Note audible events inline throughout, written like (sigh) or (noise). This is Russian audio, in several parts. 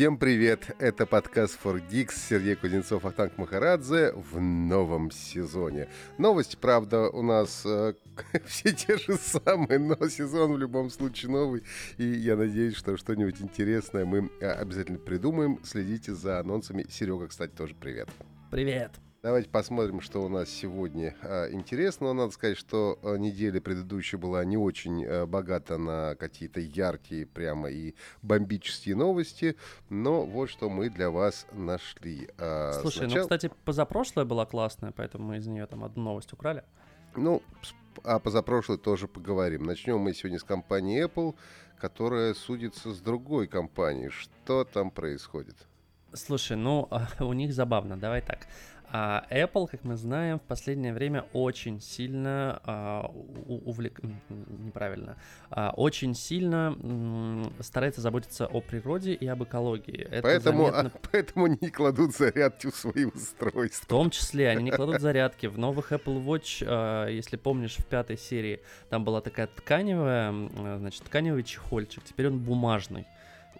Всем привет! Это подкаст For Geeks, Сергей Кузнецов, Ахтанг Махарадзе в новом сезоне. Новость, правда, у нас э, (laughs) все те же самые, но сезон в любом случае новый. И я надеюсь, что что-нибудь интересное мы э, обязательно придумаем. Следите за анонсами. Серега, кстати, тоже привет. Привет! Давайте посмотрим, что у нас сегодня а, интересно. Но надо сказать, что а, неделя предыдущая была не очень а, богата на какие-то яркие прямо и бомбические новости. Но вот что мы для вас нашли. А, Слушай, Сначала... ну, кстати, позапрошлая была классная, поэтому мы из нее там одну новость украли. Ну, а позапрошлой тоже поговорим. Начнем мы сегодня с компании Apple, которая судится с другой компанией. Что там происходит? Слушай, ну, (laughs) у них забавно, давай так. А Apple, как мы знаем, в последнее время очень сильно а, увлек... неправильно, а, очень сильно м, старается заботиться о природе и об экологии. Это поэтому, заметно... а, (laughs) поэтому не кладут зарядки в свои устройства. В том числе они не кладут зарядки. В новых Apple Watch, а, если помнишь, в пятой серии там была такая тканевая, значит, тканевый чехольчик. Теперь он бумажный.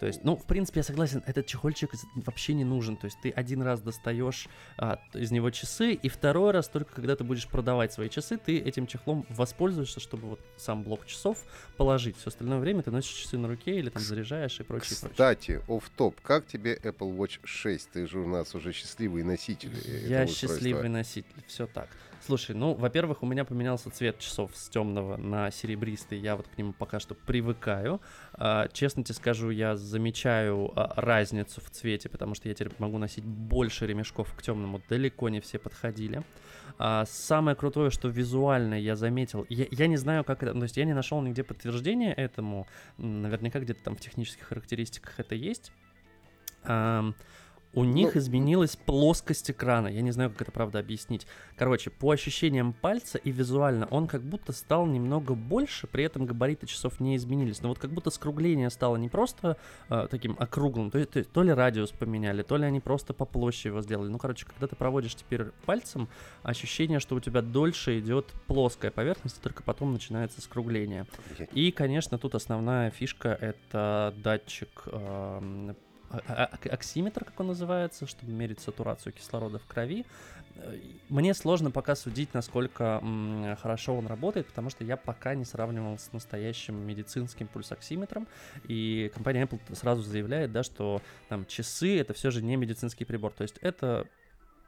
То есть, ну, в принципе, я согласен, этот чехольчик вообще не нужен. То есть ты один раз достаешь а, из него часы, и второй раз только когда ты будешь продавать свои часы, ты этим чехлом воспользуешься, чтобы вот сам блок часов положить. Все остальное время ты носишь часы на руке или там заряжаешь и прочее. Кстати, оф топ как тебе Apple Watch 6? Ты же у нас уже счастливый носитель. Я счастливый носитель, все так. Слушай, ну, во-первых, у меня поменялся цвет часов с темного на серебристый. Я вот к нему пока что привыкаю. А, честно тебе скажу, я замечаю а, разницу в цвете, потому что я теперь могу носить больше ремешков к темному. Далеко не все подходили. А, самое крутое, что визуально я заметил, я, я не знаю, как это, то есть я не нашел нигде подтверждения этому. Наверняка где-то там в технических характеристиках это есть. У них ну, изменилась плоскость экрана. Я не знаю, как это правда объяснить. Короче, по ощущениям пальца и визуально он как будто стал немного больше, при этом габариты часов не изменились. Но вот как будто скругление стало не просто э, таким округлым, то, то, то ли радиус поменяли, то ли они просто по площади его сделали. Ну, короче, когда ты проводишь теперь пальцем, ощущение, что у тебя дольше идет плоская поверхность, и только потом начинается скругление. И, конечно, тут основная фишка это датчик э, оксиметр, как он называется, чтобы мерить сатурацию кислорода в крови. Мне сложно пока судить, насколько хорошо он работает, потому что я пока не сравнивал с настоящим медицинским пульсоксиметром. И компания Apple сразу заявляет, да, что там часы это все же не медицинский прибор. То есть это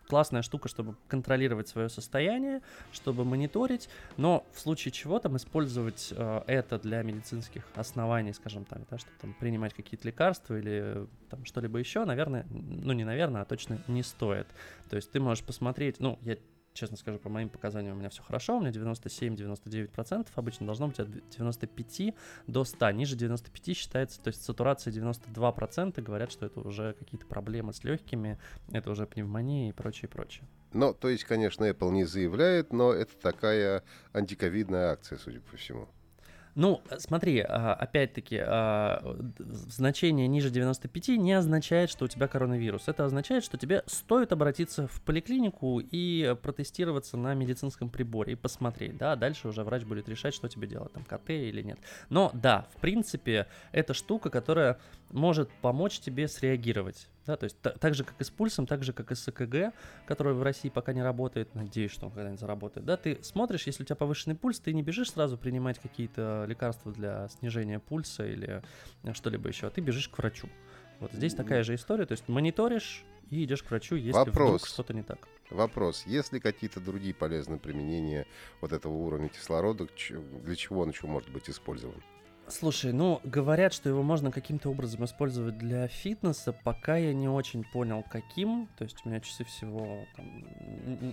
классная штука, чтобы контролировать свое состояние, чтобы мониторить, но в случае чего там использовать э, это для медицинских оснований, скажем так, да, чтобы там принимать какие-то лекарства или там что-либо еще, наверное, ну не наверное, а точно не стоит. То есть ты можешь посмотреть, ну я честно скажу, по моим показаниям у меня все хорошо, у меня 97-99%, обычно должно быть от 95 до 100, ниже 95 считается, то есть сатурация 92%, говорят, что это уже какие-то проблемы с легкими, это уже пневмония и прочее, прочее. Ну, то есть, конечно, Apple не заявляет, но это такая антиковидная акция, судя по всему. Ну, смотри, а, опять-таки, а, значение ниже 95 не означает, что у тебя коронавирус. Это означает, что тебе стоит обратиться в поликлинику и протестироваться на медицинском приборе и посмотреть, да, дальше уже врач будет решать, что тебе делать, там, КТ или нет. Но да, в принципе, это штука, которая может помочь тебе среагировать да, то есть так же, как и с пульсом, так же, как и с ЭКГ, который в России пока не работает, надеюсь, что он когда-нибудь заработает, да, ты смотришь, если у тебя повышенный пульс, ты не бежишь сразу принимать какие-то лекарства для снижения пульса или что-либо еще, а ты бежишь к врачу. Вот здесь такая же история, то есть мониторишь и идешь к врачу, если Вопрос. вдруг что-то не так. Вопрос. Есть ли какие-то другие полезные применения вот этого уровня кислорода, для чего он еще может быть использован? Слушай, ну, говорят, что его можно каким-то образом использовать для фитнеса, пока я не очень понял, каким. То есть у меня часы всего там,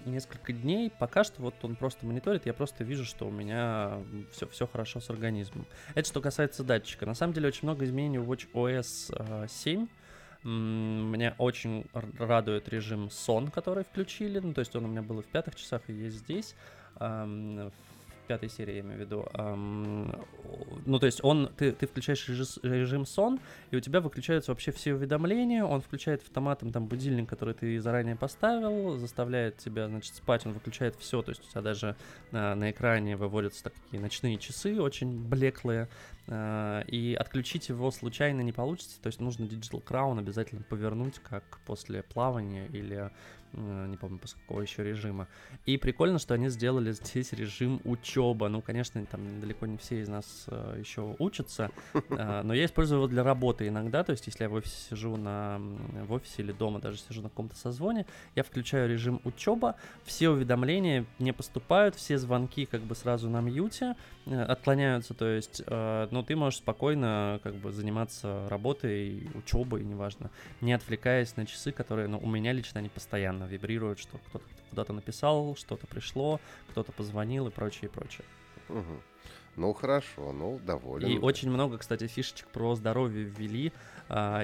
несколько дней. Пока что вот он просто мониторит, я просто вижу, что у меня все, все хорошо с организмом. Это что касается датчика. На самом деле очень много изменений в WatchOS 7. Меня очень радует режим сон, который включили. Ну, то есть он у меня был и в пятых часах, и есть здесь пятой серии, я имею в виду. Эм, ну, то есть он, ты, ты включаешь режим, режим сон, и у тебя выключаются вообще все уведомления, он включает автоматом там будильник, который ты заранее поставил, заставляет тебя, значит, спать, он выключает все, то есть у тебя даже э, на экране выводятся такие ночные часы, очень блеклые, э, и отключить его случайно не получится, то есть нужно Digital Crown обязательно повернуть, как после плавания или не помню, после какого еще режима. И прикольно, что они сделали здесь режим учеба. Ну, конечно, там далеко не все из нас э, еще учатся, (laughs) э, но я использую его для работы иногда, то есть если я в офисе сижу на, в офисе или дома даже сижу на каком-то созвоне, я включаю режим учеба, все уведомления не поступают, все звонки как бы сразу на мьюте, э, отклоняются, то есть, э, ну, ты можешь спокойно как бы заниматься работой, учебой, неважно, не отвлекаясь на часы, которые, ну, у меня лично они постоянно постоянно вибрирует, что кто-то куда-то написал, что-то пришло, кто-то позвонил и прочее, и прочее. Угу. Ну хорошо, ну доволен. И очень много, кстати, фишечек про здоровье ввели. А,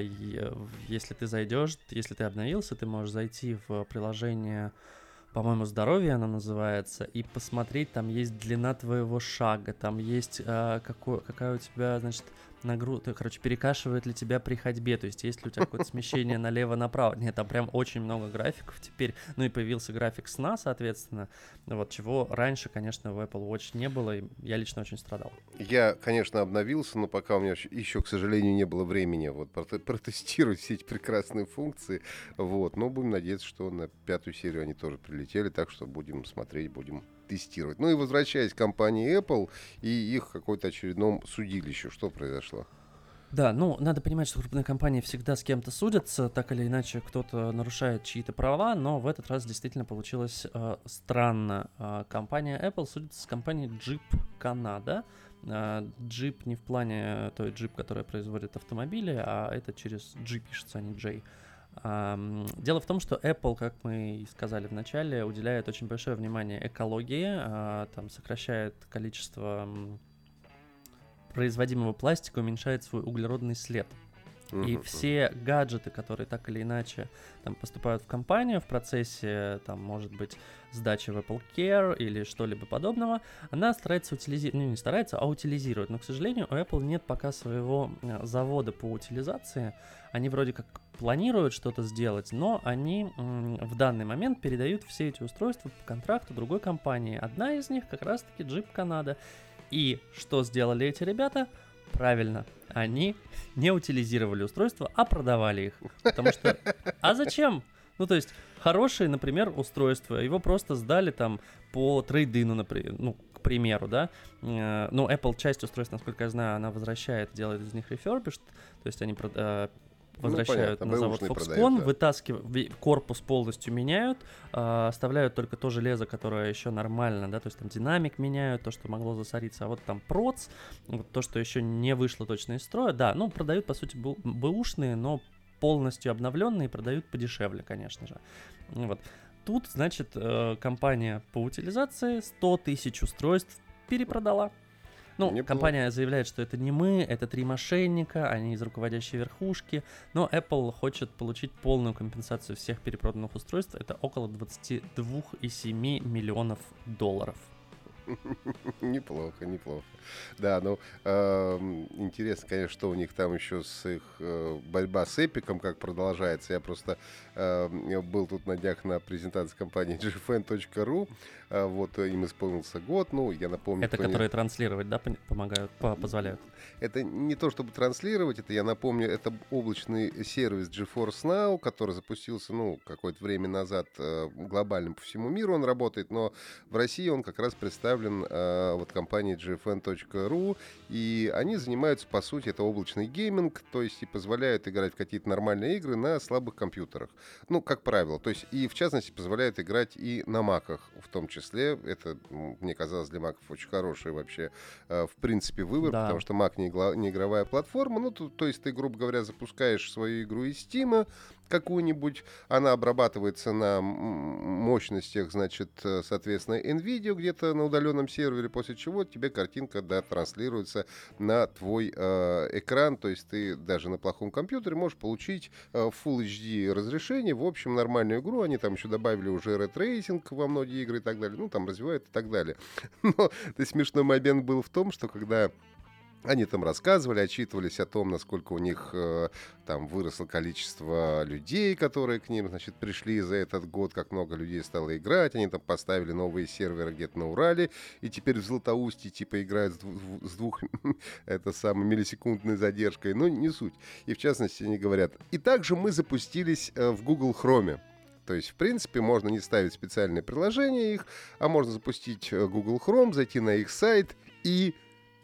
если ты зайдешь, если ты обновился, ты можешь зайти в приложение по-моему, здоровье она называется, и посмотреть, там есть длина твоего шага, там есть а, какой, какая у тебя, значит, нагрузка, короче, перекашивает ли тебя при ходьбе, то есть есть ли у тебя какое-то смещение налево-направо. Нет, там прям очень много графиков теперь, ну и появился график сна, соответственно, вот чего раньше, конечно, в Apple Watch не было, и я лично очень страдал. Я, конечно, обновился, но пока у меня еще, к сожалению, не было времени вот протестировать все эти прекрасные функции, вот, но будем надеяться, что на пятую серию они тоже прилетели, так что будем смотреть, будем тестировать. Ну и возвращаясь к компании Apple и их какой-то очередном судилищу, что произошло? Да, ну, надо понимать, что крупные компании всегда с кем-то судятся, так или иначе кто-то нарушает чьи-то права, но в этот раз действительно получилось э, странно. Э, компания Apple судится с компанией Jeep Canada. Э, Jeep не в плане той Jeep, которая производит автомобили, а это через G пишется, а не J. Дело в том, что Apple, как мы и сказали в начале, уделяет очень большое внимание экологии, а, там сокращает количество производимого пластика, уменьшает свой углеродный след. И все гаджеты, которые так или иначе там, поступают в компанию в процессе, там, может быть, сдачи в Apple Care или что-либо подобного, она старается утилизировать, ну не старается, а утилизирует. Но, к сожалению, у Apple нет пока своего э, завода по утилизации. Они вроде как планируют что-то сделать, но они в данный момент передают все эти устройства по контракту другой компании. Одна из них как раз-таки Jeep Canada. И что сделали эти ребята? Правильно, они не утилизировали устройства, а продавали их. Потому что... А зачем? Ну, то есть, хорошее, например, устройство, его просто сдали там по трейдину, например, ну, к примеру, да. Э, ну, Apple часть устройств, насколько я знаю, она возвращает, делает из них refurbished, то есть они э, возвращают ну, понятно, на завод Foxconn, вытаскивают, корпус полностью меняют, э, оставляют только то железо, которое еще нормально, да, то есть там динамик меняют, то, что могло засориться, а вот там проц, вот то, что еще не вышло точно из строя, да, ну, продают, по сути, бэушные, но полностью обновленные продают подешевле, конечно же. Вот. Тут, значит, э, компания по утилизации 100 тысяч устройств перепродала. Ну, Неплохо. компания заявляет, что это не мы, это три мошенника, они из руководящей верхушки, но Apple хочет получить полную компенсацию всех перепроданных устройств, это около 22,7 миллионов долларов. (laughs) Неплохо, неплохо. Да, ну, э, интересно, конечно, что у них там еще с их э, борьба с Эпиком, как продолжается. Я просто э, был тут на днях на презентации компании (laughs) gfn.ru, вот им исполнился год, ну, я напомню... Это которые не... транслировать, да, помогают, позволяют? Это не то, чтобы транслировать, это, я напомню, это облачный сервис GeForce Now, который запустился, ну, какое-то время назад э, глобально по всему миру он работает, но в России он как раз представлен э, вот компанией GFN.ru, и они занимаются, по сути, это облачный гейминг, то есть и позволяют играть в какие-то нормальные игры на слабых компьютерах. Ну, как правило. То есть и, в частности, позволяют играть и на маках в том числе. Это, мне казалось, для маков очень хороший вообще, э, в принципе, выбор, да. потому что мак не, игла, не игровая платформа. Ну, то, то есть ты, грубо говоря, запускаешь свою игру из Steam, какую-нибудь, она обрабатывается на мощностях, значит, э, соответственно, NVIDIA где-то на удаленном сервере, после чего тебе картинка, да, транслируется на твой э, экран, то есть ты даже на плохом компьютере можешь получить э, Full HD разрешение, в общем, нормальную игру, они там еще добавили уже ray tracing во многие игры и так далее, ну, там развивают и так далее. (laughs) Но, смешной момент был в том, что когда они там рассказывали, отчитывались о том, насколько у них э, там выросло количество людей, которые к ним, значит, пришли за этот год, как много людей стало играть. Они там поставили новые серверы где-то на Урале, и теперь в Златоусте типа играют с, двух, с двух (laughs) это самой миллисекундной задержкой. Но не суть. И в частности они говорят. И также мы запустились э, в Google Chrome. То есть, в принципе, можно не ставить специальные приложения их, а можно запустить э, Google Chrome, зайти на их сайт и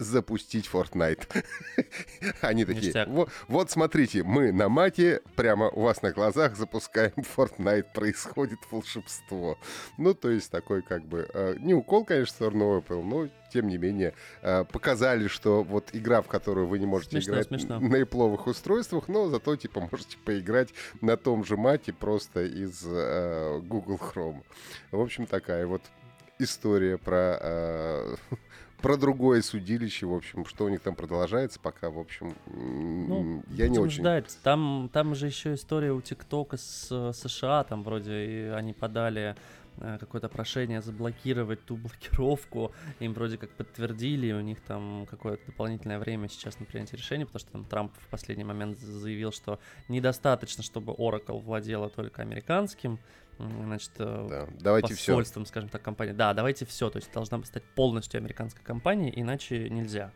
запустить Fortnite. (laughs) Они такие, вот, вот смотрите, мы на мате, прямо у вас на глазах запускаем (laughs) Fortnite, происходит волшебство. Ну, то есть такой как бы, э, не укол, конечно, в сторону Apple, но тем не менее э, показали, что вот игра, в которую вы не можете смешно, играть смешно. на ипловых устройствах, но зато типа можете поиграть на том же мате просто из э, Google Chrome. В общем, такая вот история про э, (laughs) про другое судилище, в общем, что у них там продолжается, пока, в общем, ну, я не очень... ждать. Там, там же еще история у ТикТока с США, там вроде и они подали э, какое-то прошение заблокировать ту блокировку, им вроде как подтвердили, у них там какое-то дополнительное время сейчас на принятие решения, потому что там Трамп в последний момент заявил, что недостаточно, чтобы Oracle владела только американским, значит, э, да. давайте посольством, все. скажем так, компании. Да, давайте все, то есть должна стать полностью американской компанией, иначе нельзя.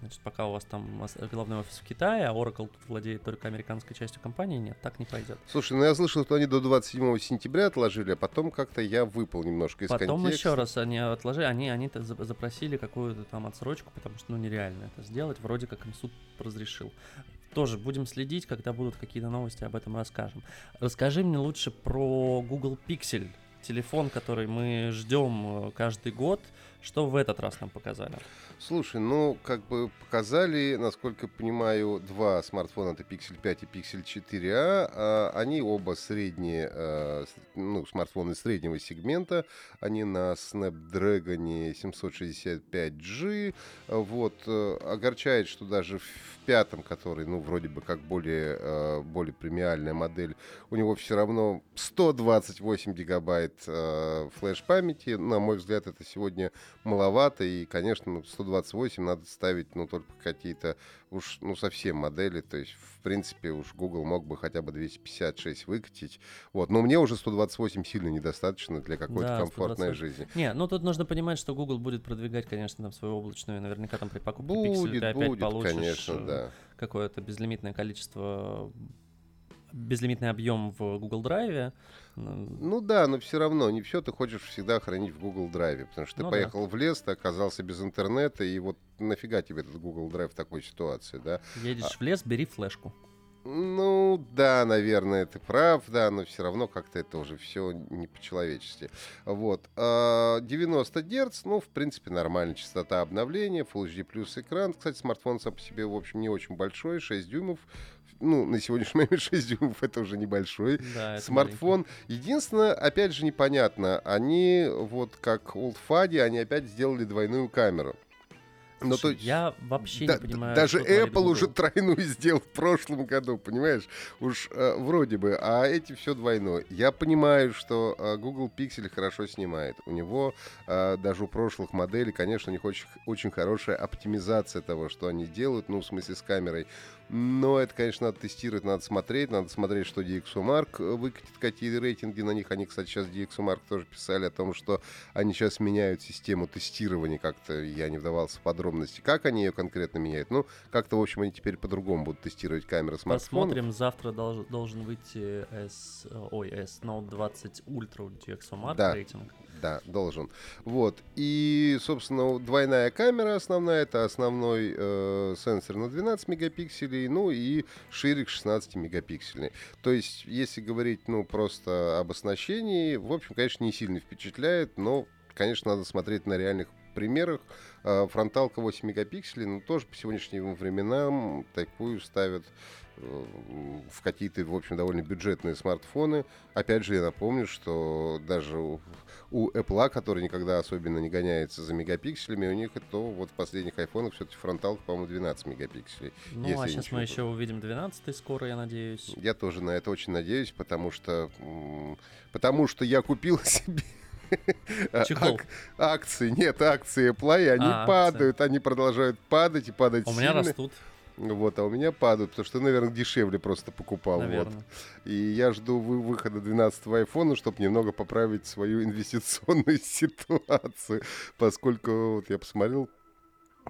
Значит, пока у вас там головной офис в Китае, а Oracle тут владеет только американской частью компании, нет, так не пойдет. Слушай, ну я слышал, что они до 27 сентября отложили, а потом как-то я выпал немножко из потом контекста. еще раз они отложили, они, они запросили какую-то там отсрочку, потому что ну нереально это сделать, вроде как им суд разрешил тоже будем следить, когда будут какие-то новости, об этом расскажем. Расскажи мне лучше про Google Pixel, телефон, который мы ждем э, каждый год. Что в этот раз нам показали? Слушай, ну, как бы показали, насколько понимаю, два смартфона, это Pixel 5 и Pixel 4a. А, они оба средние, а, ну, смартфоны среднего сегмента. Они на Snapdragon 765G. Вот. Э, огорчает, что даже в пятом, который, ну, вроде бы как более, э, более премиальная модель, у него все равно 128 гигабайт э, флеш-памяти. На мой взгляд, это сегодня маловато. И, конечно, 128 128 надо ставить, ну, только какие-то уж, ну, совсем модели. То есть, в принципе, уж Google мог бы хотя бы 256 выкатить. Вот. Но мне уже 128 сильно недостаточно для какой-то да, комфортной 128. жизни. Не, ну, тут нужно понимать, что Google будет продвигать, конечно, там свою облачную, наверняка там при покупке будет, Pixel ты опять будет, получишь конечно, э, да. какое-то безлимитное количество безлимитный объем в Google Drive. Ну да, но все равно не все ты хочешь всегда хранить в Google Drive, потому что ты ну, поехал да. в лес, ты оказался без интернета, и вот нафига тебе этот Google Drive в такой ситуации, да? Едешь а... в лес, бери флешку. Ну, да, наверное, ты прав, да, но все равно как-то это уже все не по-человечески. Вот. 90 а, Гц, ну, в принципе, нормальная частота обновления, Full HD плюс экран. Кстати, смартфон сам по себе, в общем, не очень большой, 6 дюймов. Ну, на сегодняшний момент (laughs) 6 дюймов это уже небольшой да, смартфон. Маленький. Единственное, опять же, непонятно, они, вот как Old Fadi, они опять сделали двойную камеру. Но Слушай, то, я вообще да, не понимаю. Даже Apple уже тройную (laughs) сделал в прошлом году, понимаешь? Уж э, вроде бы, а эти все двойное. Я понимаю, что э, Google Pixel хорошо снимает. У него э, даже у прошлых моделей, конечно, у них очень, очень хорошая оптимизация того, что они делают, ну, в смысле с камерой. Но это, конечно, надо тестировать, надо смотреть, надо смотреть, что DxOMark э, выкатит, какие рейтинги на них. Они, кстати, сейчас DxOMark тоже писали о том, что они сейчас меняют систему тестирования, как-то я не вдавался в подробности, как они ее конкретно меняют. Ну, как-то, в общем, они теперь по-другому будут тестировать камеры смартфонов. Посмотрим, завтра долж, должен выйти S, ой, S Note 20 Ultra у DxOMark да. рейтинг. Да, должен. Вот. И, собственно, двойная камера основная. Это основной э, сенсор на 12 мегапикселей, ну и ширик 16 мегапиксельный. То есть, если говорить, ну, просто об оснащении, в общем, конечно, не сильно впечатляет, но, конечно, надо смотреть на реальных примерах. А, фронталка 8 мегапикселей, но тоже по сегодняшним временам такую ставят э, в какие-то, в общем, довольно бюджетные смартфоны. Опять же, я напомню, что даже у, у Apple, который никогда особенно не гоняется за мегапикселями, у них это вот в последних айфонах все-таки фронталка, по-моему, 12 мегапикселей. Ну, а сейчас мы еще увидим 12 скоро, я надеюсь. Я тоже на это очень надеюсь, потому что, потому что я купил (laughs) себе Чехол. акции, нет, акции Apple, и они а, падают, акции. они продолжают падать и падать а У сильно. меня растут. Вот, а у меня падают, потому что, наверное, дешевле просто покупал. Вот. И я жду выхода 12-го айфона, чтобы немного поправить свою инвестиционную (laughs) ситуацию, поскольку вот я посмотрел,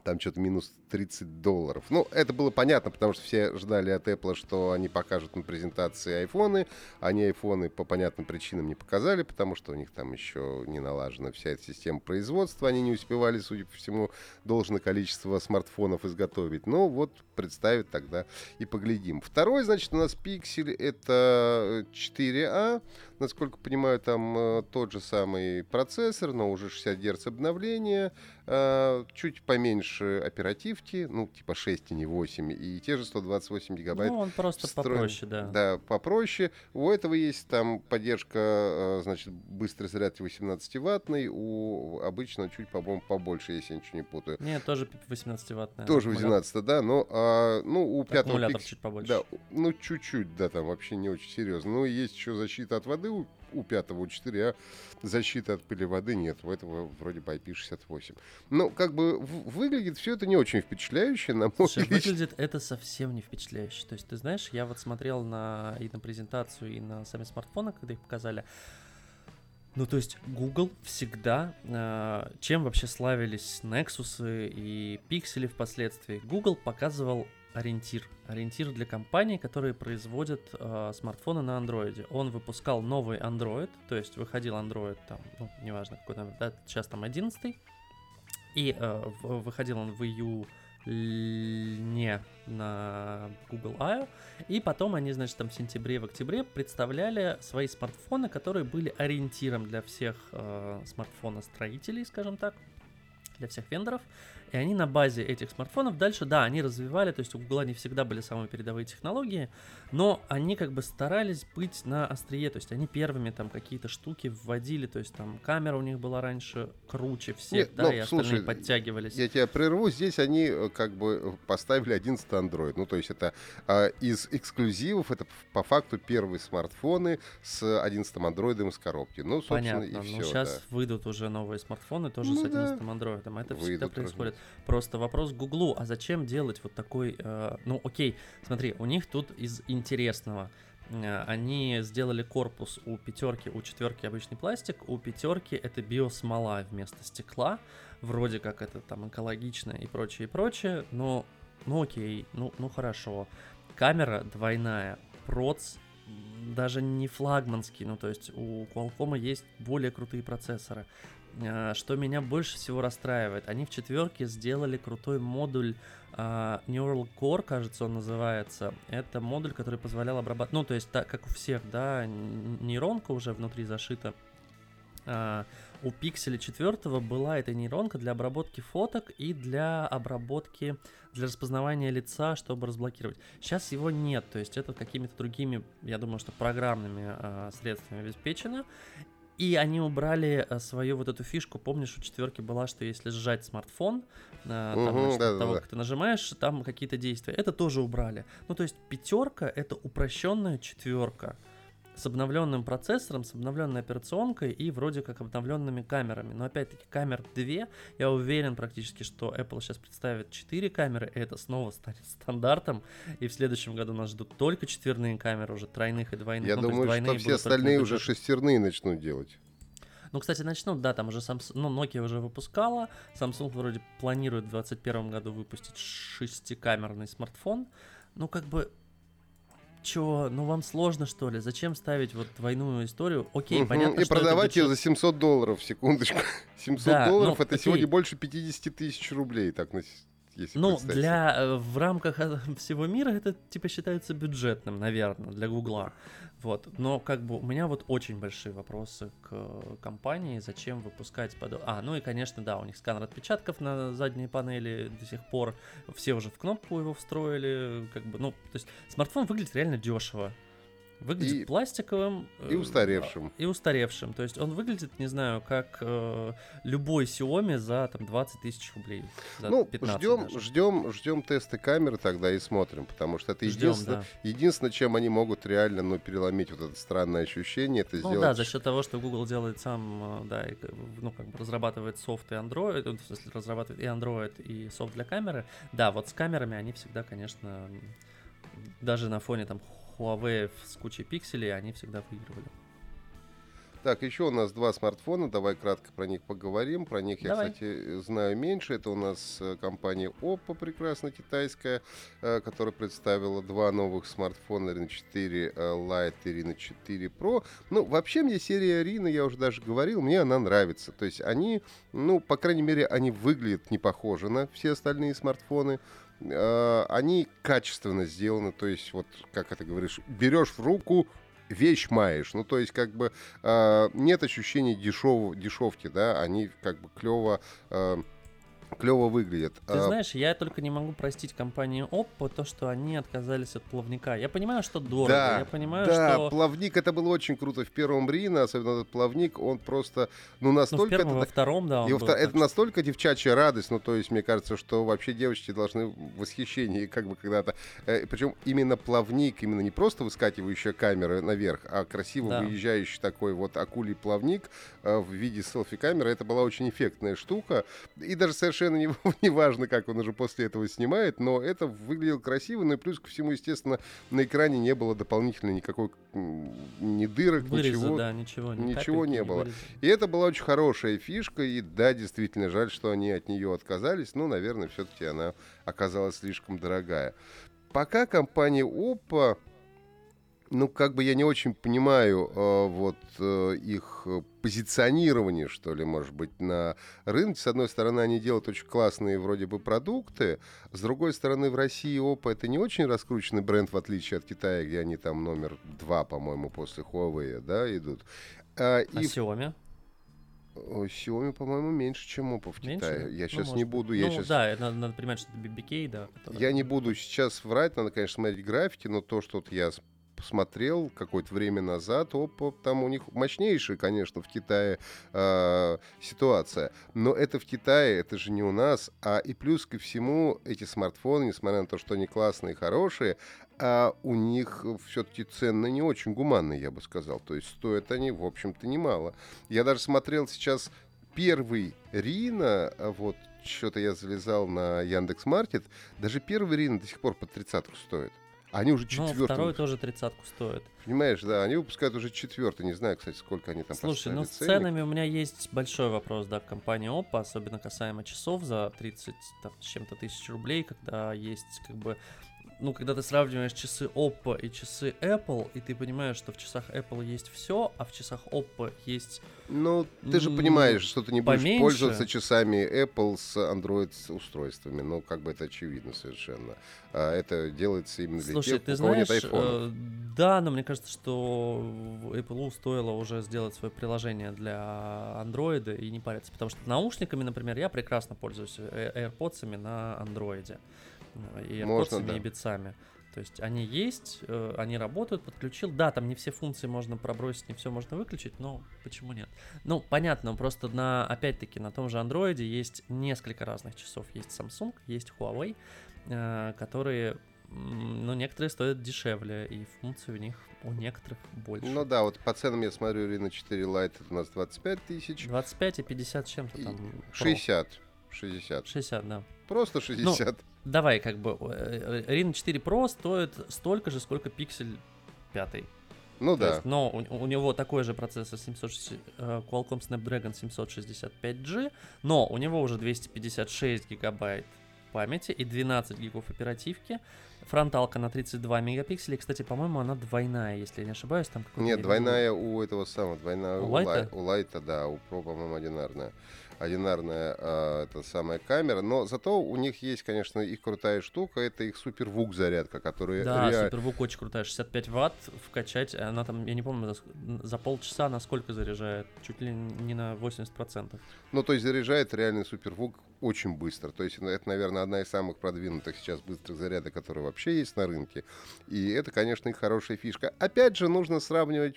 там что-то минус 30 долларов. Ну, это было понятно, потому что все ждали от Apple, что они покажут на презентации айфоны. Они айфоны по понятным причинам не показали, потому что у них там еще не налажена вся эта система производства. Они не успевали, судя по всему, должное количество смартфонов изготовить. Ну, вот представят тогда и поглядим. Второй, значит, у нас пиксель это 4А. Насколько понимаю, там э, тот же самый процессор, но уже 60 Гц обновления, э, чуть поменьше оперативки, ну, типа 6 и не 8, и те же 128 гигабайт. Ну, он просто встроен. попроще, да. Да, попроще. У этого есть там поддержка, э, значит, быстрой зарядки 18-ваттный, у обычного чуть, по-моему, побольше, если я ничего не путаю. Нет, тоже 18-ваттный. Тоже 18 да, но а, ну, у пятого... Аккумулятор пикс... чуть побольше. Да, ну, чуть-чуть, да, там вообще не очень серьезно. Ну, есть еще защита от воды, воды у, у пятого, у 4, а защиты от пыли воды нет. У этого вроде бы IP68. Ну, как бы выглядит все это не очень впечатляюще, на мой Слушай, выглядит это совсем не впечатляюще. То есть, ты знаешь, я вот смотрел на, и на презентацию, и на сами смартфоны, когда их показали. Ну, то есть Google всегда, э, чем вообще славились Nexus и Pixel впоследствии, Google показывал ориентир. Ориентир для компаний, которые производят э, смартфоны на андроиде. Он выпускал новый Android, то есть выходил Android там, ну, неважно какой номер, да, сейчас там 11 и э, выходил он в июне на Google I.O. И потом они, значит, там в сентябре, в октябре представляли свои смартфоны, которые были ориентиром для всех э, смартфоностроителей, скажем так, для всех вендоров. И они на базе этих смартфонов дальше, да, они развивали, то есть у Google не всегда были самые передовые технологии, но они как бы старались быть на острие, то есть они первыми там какие-то штуки вводили, то есть там камера у них была раньше круче всех, Нет, да, ну, и слушай, остальные подтягивались. Я тебя прерву, здесь они э, как бы поставили 11 Android, ну то есть это а, из эксклюзивов, это по факту первые смартфоны с 11 Android из коробки. Ну, собственно, Понятно, и все. Ну, сейчас да. выйдут уже новые смартфоны тоже ну, с 11 да. Android, это выйдут, всегда происходит. Просто вопрос Гуглу, а зачем делать вот такой... Э, ну, окей, смотри, у них тут из интересного э, они сделали корпус у пятерки, у четверки обычный пластик, у пятерки это биосмола вместо стекла, вроде как это там экологично и прочее, и прочее, но ну окей, ну, ну хорошо. Камера двойная, проц даже не флагманский, ну то есть у Qualcomm есть более крутые процессоры. А, что меня больше всего расстраивает, они в четверке сделали крутой модуль uh, Neural Core, кажется, он называется. Это модуль, который позволял обрабатывать, ну, то есть, так как у всех, да, нейронка уже внутри зашита. Uh, у пикселя четвертого была эта нейронка для обработки фоток и для обработки, для распознавания лица, чтобы разблокировать. Сейчас его нет, то есть это какими-то другими, я думаю, что программными uh, средствами обеспечено. И они убрали э, свою вот эту фишку. Помнишь, у четверки была, что если сжать смартфон, угу, там, значит, да, того, да. как ты нажимаешь, там какие-то действия. Это тоже убрали. Ну, то есть пятерка это упрощенная четверка с обновленным процессором, с обновленной операционкой и вроде как обновленными камерами. Но опять-таки камер 2, я уверен практически, что Apple сейчас представит 4 камеры, и это снова станет (laughs) стандартом. И в следующем году нас ждут только четверные камеры, уже тройных и двойных. Я ну, думаю, что все остальные уже шестерные начнут делать. Ну, кстати, начнут, да, там уже Samsung, ну, Nokia уже выпускала, Samsung вроде планирует в 2021 году выпустить шестикамерный смартфон. Ну, как бы Чё, ну вам сложно что ли? Зачем ставить вот двойную историю? Окей, угу, понятно, И что продавать бюджет... ее за 700 долларов, секундочку. (laughs) 700 да, долларов ну, это окей. сегодня больше 50 тысяч рублей, так на Если Ну, для э, в рамках (laughs) всего мира это типа считается бюджетным, наверное, для Гугла. Вот. Но как бы у меня вот очень большие вопросы к компании, зачем выпускать под... А, ну и, конечно, да, у них сканер отпечатков на задней панели до сих пор. Все уже в кнопку его встроили. Как бы, ну, то есть смартфон выглядит реально дешево. Выглядит И- пластиковым. и э, устаревшим. И устаревшим. То есть он выглядит, не знаю, как э, любой Xiaomi за там 20 тысяч рублей. За Ну, 15 ждем, даже. ждем, ждем тесты камеры тогда и смотрим, потому что это Ждем, единственное, да. единственное, чем они могут реально, ну, переломить вот это странное ощущение, это Ну сделать. да, за счет того, что Google делает сам, э, да, и, бы, ну как бы разрабатывает софт и Android, ну, в смысле разрабатывает и Android, и софт для камеры. Да, вот с камерами они всегда, конечно, даже на фоне там Huawei с кучей пикселей, они всегда выигрывали. Так, еще у нас два смартфона, давай кратко про них поговорим. Про них я, Давай. кстати, знаю меньше. Это у нас э, компания Oppo, прекрасно китайская, э, которая представила два новых смартфона Reno 4 э, Lite и Reno 4 Pro. Ну, вообще мне серия Reno, я уже даже говорил, мне она нравится. То есть они, ну, по крайней мере, они выглядят не похожи на все остальные смартфоны. Э, Они качественно сделаны, то есть вот, как это говоришь, берешь в руку, вещь маешь. Ну, то есть, как бы э, нет ощущения дешев, дешевки, да, они как бы клево, э, клево выглядят. Ты А, знаешь, я только не могу простить компании Oppo то, что они отказались от плавника. Я понимаю, что дорого, Да, я понимаю, да, что... плавник это было очень круто в первом Рино, особенно этот плавник, он просто, ну, Ну, в настолько... первом, это, во втором, да, он и был, втор- это настолько девчачья радость, ну, то есть, мне кажется, что вообще девочки должны в восхищении как бы когда-то... причем именно плавник, именно не просто выскакивающая камера наверх, а красиво Да. выезжающий такой вот акулий плавник э, в виде селфи-камеры, это была очень эффектная штука. И даже совершенно не, (laughs) не важно, как он уже после этого снимает, но это выглядело красиво, ну и плюс ко всему, естественно, на экране не было дополнительно никакой ни дырок, Выреза, ничего. да, ничего, ни ничего не было. выреза. И это была очень хорошая фишка, и да, действительно жаль, что они от нее отказались, но, наверное, все-таки она оказалась слишком дорогая. Пока компания Oppo, ну, как бы я не очень понимаю э, вот э, их э, позиционирование, что ли, может быть, на рынке. С одной стороны, они делают очень классные вроде бы продукты, с другой стороны, в России Oppo это не очень раскрученный бренд, в отличие от Китая, где они там номер два, по-моему, после Huawei, да, идут. А, А и Xiaomi? Ой, Xiaoми, по-моему, меньше, чем Oppo в Меньше? Китае. Я Ну, сейчас может не буду, я ну, сейчас... да, это надо, надо понимать, что это BBK, да. который- Я не буду сейчас врать, надо, конечно, смотреть графики, но то, что вот я посмотрел какое-то время назад, Oppo, там у них мощнейшая, конечно, в Китае э, ситуация. Но это в Китае, это же не у нас. А и плюс ко всему, эти смартфоны, несмотря на то, что они классные и хорошие, а у них все-таки цены не очень гуманные, я бы сказал. То есть стоят они, в общем-то, немало. Я даже смотрел сейчас первый Рина, а вот что-то я залезал на Яндекс Маркет, даже первый Рина до сих пор под тридцатку стоит. Они уже Ну, четвертый. второй тоже тридцатку стоит. Понимаешь, да, они выпускают уже четвертый. Не знаю, кстати, сколько они там Слушай, ну с ценами у меня есть большой вопрос, да, к компании Oppo, особенно касаемо часов за 30 там, с чем-то тысяч рублей, когда есть как бы ну, когда ты сравниваешь часы Oppo и часы Apple, и ты понимаешь, что в часах Apple есть все, а в часах Oppo есть... Ну, ты же понимаешь, что ты не будешь поменьше. пользоваться часами Apple с Android устройствами. Ну, как бы это очевидно совершенно. А это делается именно для Слушай, тех, ты у кого знаешь, нет айфона. э, да, но мне кажется, что Apple стоило уже сделать свое приложение для Android и не париться, потому что наушниками, например, я прекрасно пользуюсь э, AirPods на Android. И Можно, да. и битсами. То есть они есть, э, они работают, подключил. Да, там не все функции можно пробросить, не все можно выключить, но почему нет? Ну, понятно, просто на, опять-таки, на том же Android есть несколько разных часов. Есть Samsung, есть Huawei, э, которые, ну, некоторые стоят дешевле, и функций у них у некоторых больше. Ну да, вот по ценам я смотрю, Reno 4 Lite это у нас 25 тысяч. 25 и 50 с чем-то там. Pro. 60. 60. 60, да. Просто 60. Давай, как бы, э, э, Reno 4 Pro стоит столько же, сколько Pixel 5. Ну То да. есть, но у, у него такой же процессор 760, э, Qualcomm Snapdragon 765G, но у него уже 256 гигабайт памяти и 12 гигов оперативки. Фронталка на 32 мегапикселя. Кстати, по-моему, она двойная, если я не ошибаюсь. Там Нет, двойная у этого самого, двойная у, у Лайта? У Лайта, да, у Pro, по-моему, одинарная одинарная э, эта самая камера, но зато у них есть, конечно, их крутая штука, это их супервук зарядка, которая Да, реаль- супервук очень крутая, 65 ватт вкачать, она там, я не помню, за, за полчаса на сколько заряжает, чуть ли не на 80%. Ну, то есть заряжает реальный супервук очень быстро. То есть это, наверное, одна из самых продвинутых сейчас быстрых зарядок, которые вообще есть на рынке. И это, конечно, их хорошая фишка. Опять же, нужно сравнивать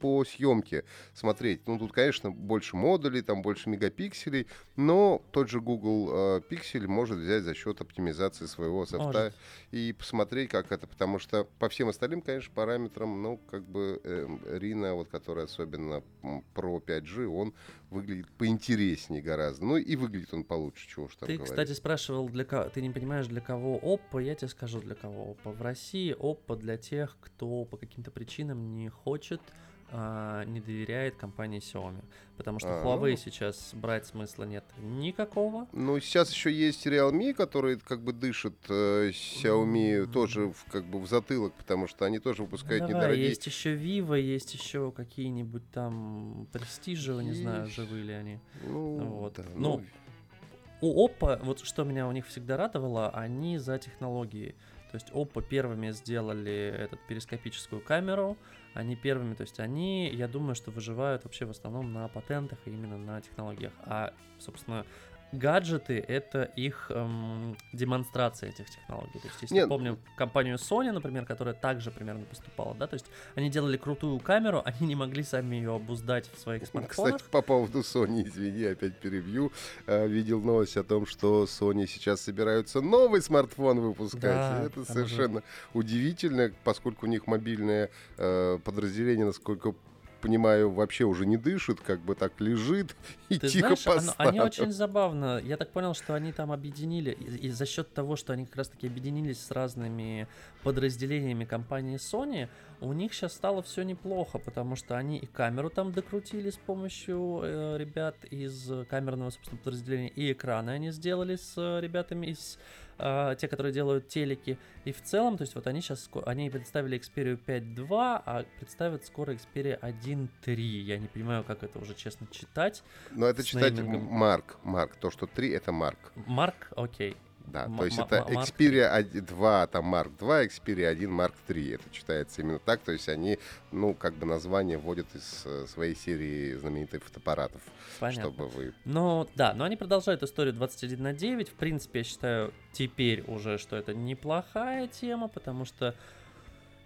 по съемке, смотреть. Ну, тут, конечно, больше модулей, там больше мегапикселей, но тот же Google э, Pixel может взять за счет оптимизации своего софта Может. и посмотреть, как это. Потому что по всем остальным, конечно, параметрам, ну, как бы э, Rina, вот, который особенно Pro 5G, он выглядит поинтереснее гораздо. Ну и выглядит он получше, чего уж там Ты, говорить. кстати, спрашивал, для кого, ты не понимаешь, для кого Oppo, я тебе скажу, для кого Oppo. В России Oppo для тех, кто по каким-то причинам не хочет, а, не доверяет компании Xiaomi. Потому что А, Huawei ну. сейчас брать смысла нет никакого. Ну, сейчас еще есть Realme, который как бы дышит э, Xiaomi М. тоже в, как бы в затылок, потому что они тоже выпускают Ну, давай, недорогие. есть еще Vivo, есть еще какие-нибудь там престижи, не знаю, Есть. живы ли они. Ну, Вот. да, Ну, У Oppo, вот что меня у них всегда радовало, они за технологии. То есть Oppo первыми сделали эту перископическую камеру, они первыми, то есть они, я думаю, что выживают вообще в основном на патентах и именно на технологиях. А, собственно, гаджеты — это их эм, демонстрация этих технологий. То есть, если Нет. помним компанию Sony, например, которая также примерно поступала, да, то есть они делали крутую камеру, (laughs) они не могли сами ее обуздать в своих смартфонах. Кстати, по поводу Sony, извини, опять перебью. Э, видел новость о том, что Sony сейчас собираются новый смартфон выпускать. Да, это совершенно удивительно, поскольку у них мобильное э, подразделение, насколько понимаю, вообще уже не дышит, как бы так лежит (laughs) и Ты тихо знаешь, оно- они очень забавно. Я так понял, что они там объединили, и, и за счет того, что они как раз-таки объединились с разными подразделениями компании Sony, у них сейчас стало все неплохо, потому что они и камеру там докрутили с помощью э, ребят из камерного, собственно, подразделения, и экраны они сделали с э, ребятами из э, те, которые делают телеки. И в целом, то есть вот они сейчас, они представили Xperia 5.2, а представят скоро Xperia 1.3. Я не понимаю, как это уже честно читать. Но это читать неймингом. Марк. Марк. То, что 3 это Марк. Марк, окей. Да, М- то есть м- это Xperia 1, 2, там Mark 2, Xperia 1, Mark 3. Это читается именно так. То есть они, ну, как бы название вводят из э, своей серии знаменитых фотоаппаратов, Понятно. чтобы вы... Ну, да, но они продолжают историю 21 на 9. В принципе, я считаю теперь уже, что это неплохая тема, потому что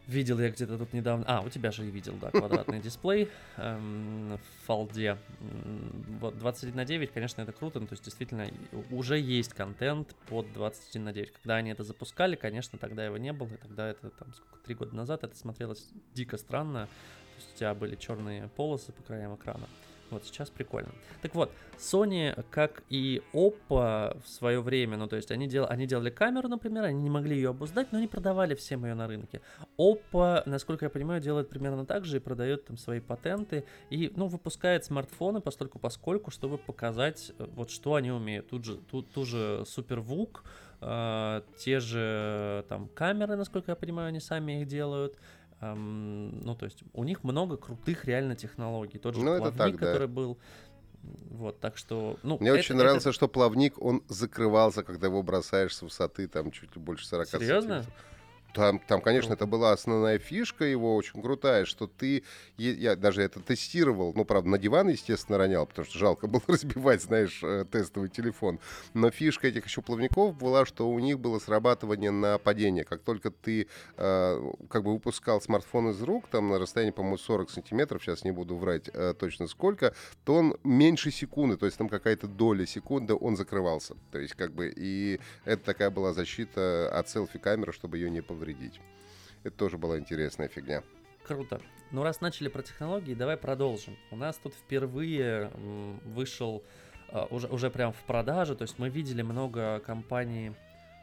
видел я где-то тут недавно... А, у тебя же и видел, да, квадратный дисплей эм, в фолде. Вот 21 на 9, конечно, это круто, но то есть действительно уже есть контент под 21 на 9. Когда они это запускали, конечно, тогда его не было, и тогда это там сколько, три года назад это смотрелось дико странно. То есть у тебя были черные полосы по краям экрана. Вот сейчас прикольно. Так вот, Sony, как и Oppo в свое время, ну то есть они, дел, они делали камеру, например, они не могли ее обуздать, но они продавали всем ее на рынке. Oppo, насколько я понимаю, делает примерно так же и продает там свои патенты и, ну, выпускает смартфоны постольку поскольку, чтобы показать, э, вот что они умеют. Тут же, тут, ту же SuperVOOC, э, те же э, там камеры, насколько я понимаю, они сами их делают. Эм, ну, то есть у них много крутых реально технологий. Тот же Ну, это плавник, так, да. который был. Вот, так что, ну, Мне это- очень это- нравится, что плавник, он закрывался, когда его бросаешь с высоты, там, чуть ли больше 40 Серьезно? сантиметров. Там, там, конечно, это была основная фишка его, очень крутая, что ты, я даже это тестировал, ну, правда, на диван, естественно, ронял, потому что жалко было (laughs) разбивать, знаешь, э, тестовый телефон. Но фишка этих еще плавников была, что у них было срабатывание на падение. Как только ты э, как бы выпускал смартфон из рук, там на расстоянии, по-моему, 40 сантиметров, сейчас не буду врать э, точно сколько, то он меньше секунды, то есть там какая-то доля секунды, он закрывался. То есть как бы и это такая была защита от селфи-камеры, чтобы ее не повредить. Это тоже была интересная фигня. Круто. Ну, раз начали про технологии, давай продолжим. У нас тут впервые вышел а, уже, уже прям в продаже, то есть мы видели много компаний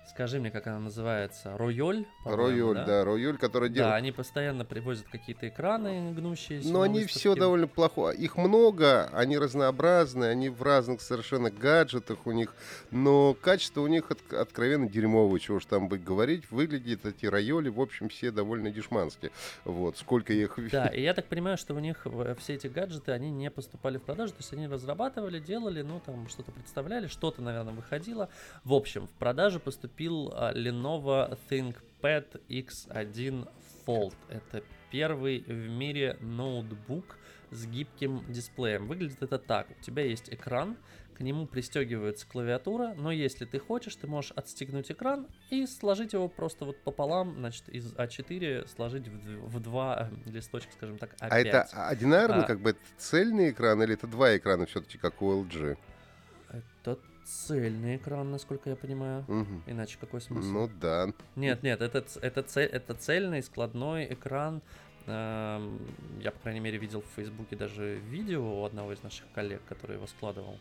скажи мне, как она называется, Рояль? Рояль, да? да, Рояль, который делает... Да, они постоянно привозят какие-то экраны гнущиеся. Но они все довольно плохо. Их много, они разнообразны, они в разных совершенно гаджетах у них, но качество у них от, откровенно дерьмовое, чего уж там быть говорить. Выглядят эти Рояли, в общем, все довольно дешманские. Вот, сколько я их Да, (laughs) и я так понимаю, что у них все эти гаджеты, они не поступали в продажу, то есть они разрабатывали, делали, ну, там, что-то представляли, что-то, наверное, выходило. В общем, в продажу поступил а, Lenovo ThinkPad X1 Fold. Это первый в мире ноутбук с гибким дисплеем. Выглядит это так. У тебя есть экран, к нему пристегивается клавиатура, но если ты хочешь, ты можешь отстегнуть экран и сложить его просто вот пополам, значит, из А4 сложить в, в два э, листочка, скажем так, А5. А это одинарно, а, как бы цельный экран или это два экрана все-таки, как у LG? Цельный экран, насколько я понимаю. Угу. Иначе какой смысл? Ну да. Нет, нет, это, это, цель, это цельный складной экран. Эм, я, по крайней мере, видел в Фейсбуке даже видео у одного из наших коллег, который его складывал.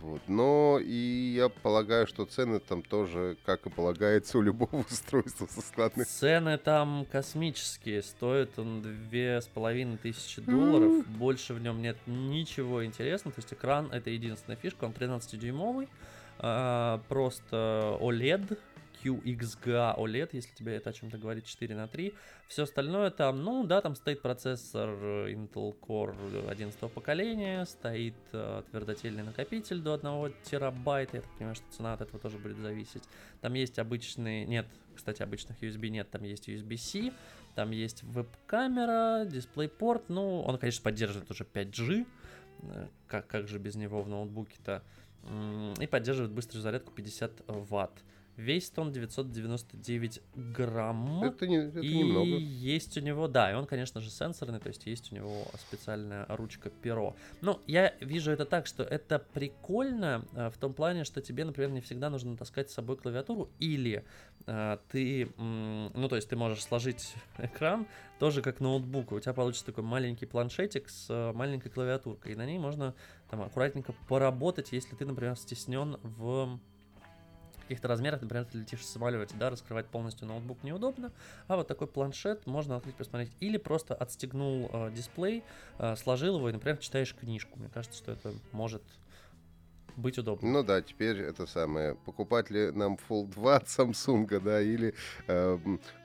Вот. Но и я полагаю, что цены там тоже, как и полагается, у любого (laughs) устройства со складных. Цены там космические. Стоит он две с половиной тысячи долларов. Больше в нем нет ничего интересного. То есть экран это единственная фишка. Он 13-дюймовый. А, просто OLED QXGA OLED, если тебе это о чем-то говорит, 4 на 3. Все остальное там, ну да, там стоит процессор Intel Core 11 поколения, стоит э, твердотельный накопитель до 1 терабайта, я так понимаю, что цена от этого тоже будет зависеть. Там есть обычные, нет, кстати, обычных USB нет, там есть USB-C, там есть веб-камера, DisplayPort, ну, он, конечно, поддерживает уже 5G, э, как, как же без него в ноутбуке-то, и поддерживает быструю зарядку 50 ватт. Весит он 999 грамм. Это, не, это и немного. есть у него, да, и он, конечно же, сенсорный, то есть есть у него специальная ручка-перо. Ну, я вижу это так, что это прикольно э, в том плане, что тебе, например, не всегда нужно таскать с собой клавиатуру, или э, ты, ну, то есть ты можешь сложить (laughs) экран тоже как ноутбук, у тебя получится такой маленький планшетик с э, маленькой клавиатуркой, и на ней можно там аккуратненько поработать, если ты, например, стеснен в каких-то размерах, например, ты летишь в самолете, да, раскрывать полностью ноутбук неудобно, а вот такой планшет можно открыть, посмотреть, или просто отстегнул э, дисплей, э, сложил его и, например, читаешь книжку. Мне кажется, что это может быть удобно. Ну да, теперь это самое. Покупать ли нам Fold 2 от Samsung, да, или э,